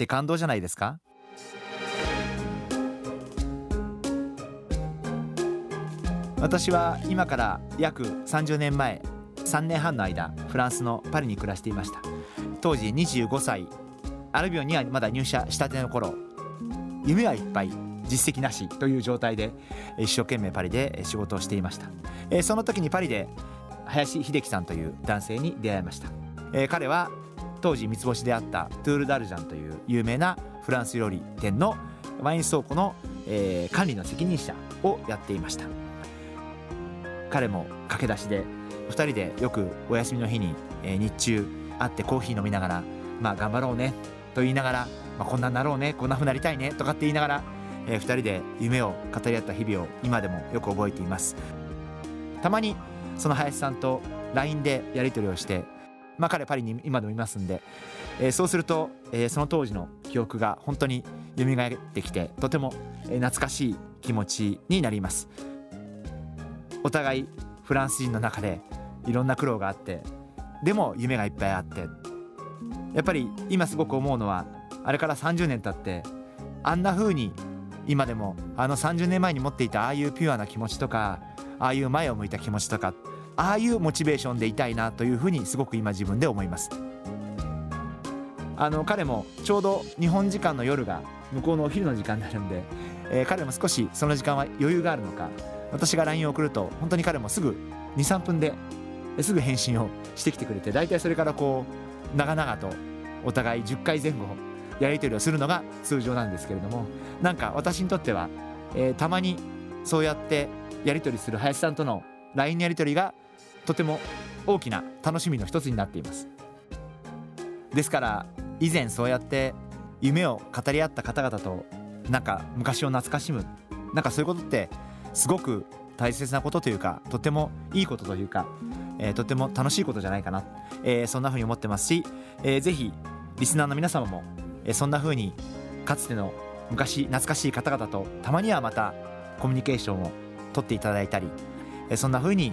って感動じゃないですか？私は今から約30年前3年半の間フランスのパリに暮らしていました。当時25歳。アルビオンにはまだ入社したての頃夢はいっぱい実績なしという状態で一生懸命パリで仕事をしていました。その時にパリで林秀樹さんという男性に出会いました。彼は当時三つ星であったトゥール・ダルジャンという有名なフランス料理店のワイン倉庫の、えー、管理の責任者をやっていました。彼も駆け出しで2人でよくお休みの日に、えー、日中会ってコーヒー飲みながらまあ頑張ろうねと言いながら、まあ、こんなになろうねこんな風になりたいねとかって言いながら、えー、2人で夢を語り合った日々を今でもよく覚えています。たまにその林さんと LINE でやり取りをしてまあ、彼パリに今でもいますんで、えー、そうすると、えー、その当時の記憶が本当に蘇ってきてとても懐かしい気持ちになります。お互いフランス人の中でいろんな苦労があってでも夢がいっぱいあってやっぱり今すごく思うのはあれから30年経ってあんな風に今でもあの30年前に持っていたああいうピュアな気持ちとかああいう前を向いた気持ちとかああいうモチベーションでいたいなというふうにすごく今自分で思います。あの彼もちょうど日本時間の夜が向こうのお昼の時間になるんで、えー、彼も少しその時間は余裕があるのか私が LINE を送ると本当に彼もすぐ23分ですぐ返信をしてきてくれて大体それからこう長々とお互い10回前後やり取りをするのが通常なんですけれどもなんか私にとっては、えー、たまにそうやってやり取りする林さんとの LINE のやり取りがとても大きな楽しみの一つになっています。ですから以前そうやって夢を語り合った方々となんか昔を懐かしむなんかそういうことってすごく大切なことというかとてもいいことというか、えー、とても楽しいことじゃないかな、えー、そんな風に思ってますし、えー、ぜひリスナーの皆様も、えー、そんな風にかつての昔懐かしい方々とたまにはまたコミュニケーションをとっていただいたり、えー、そんな風に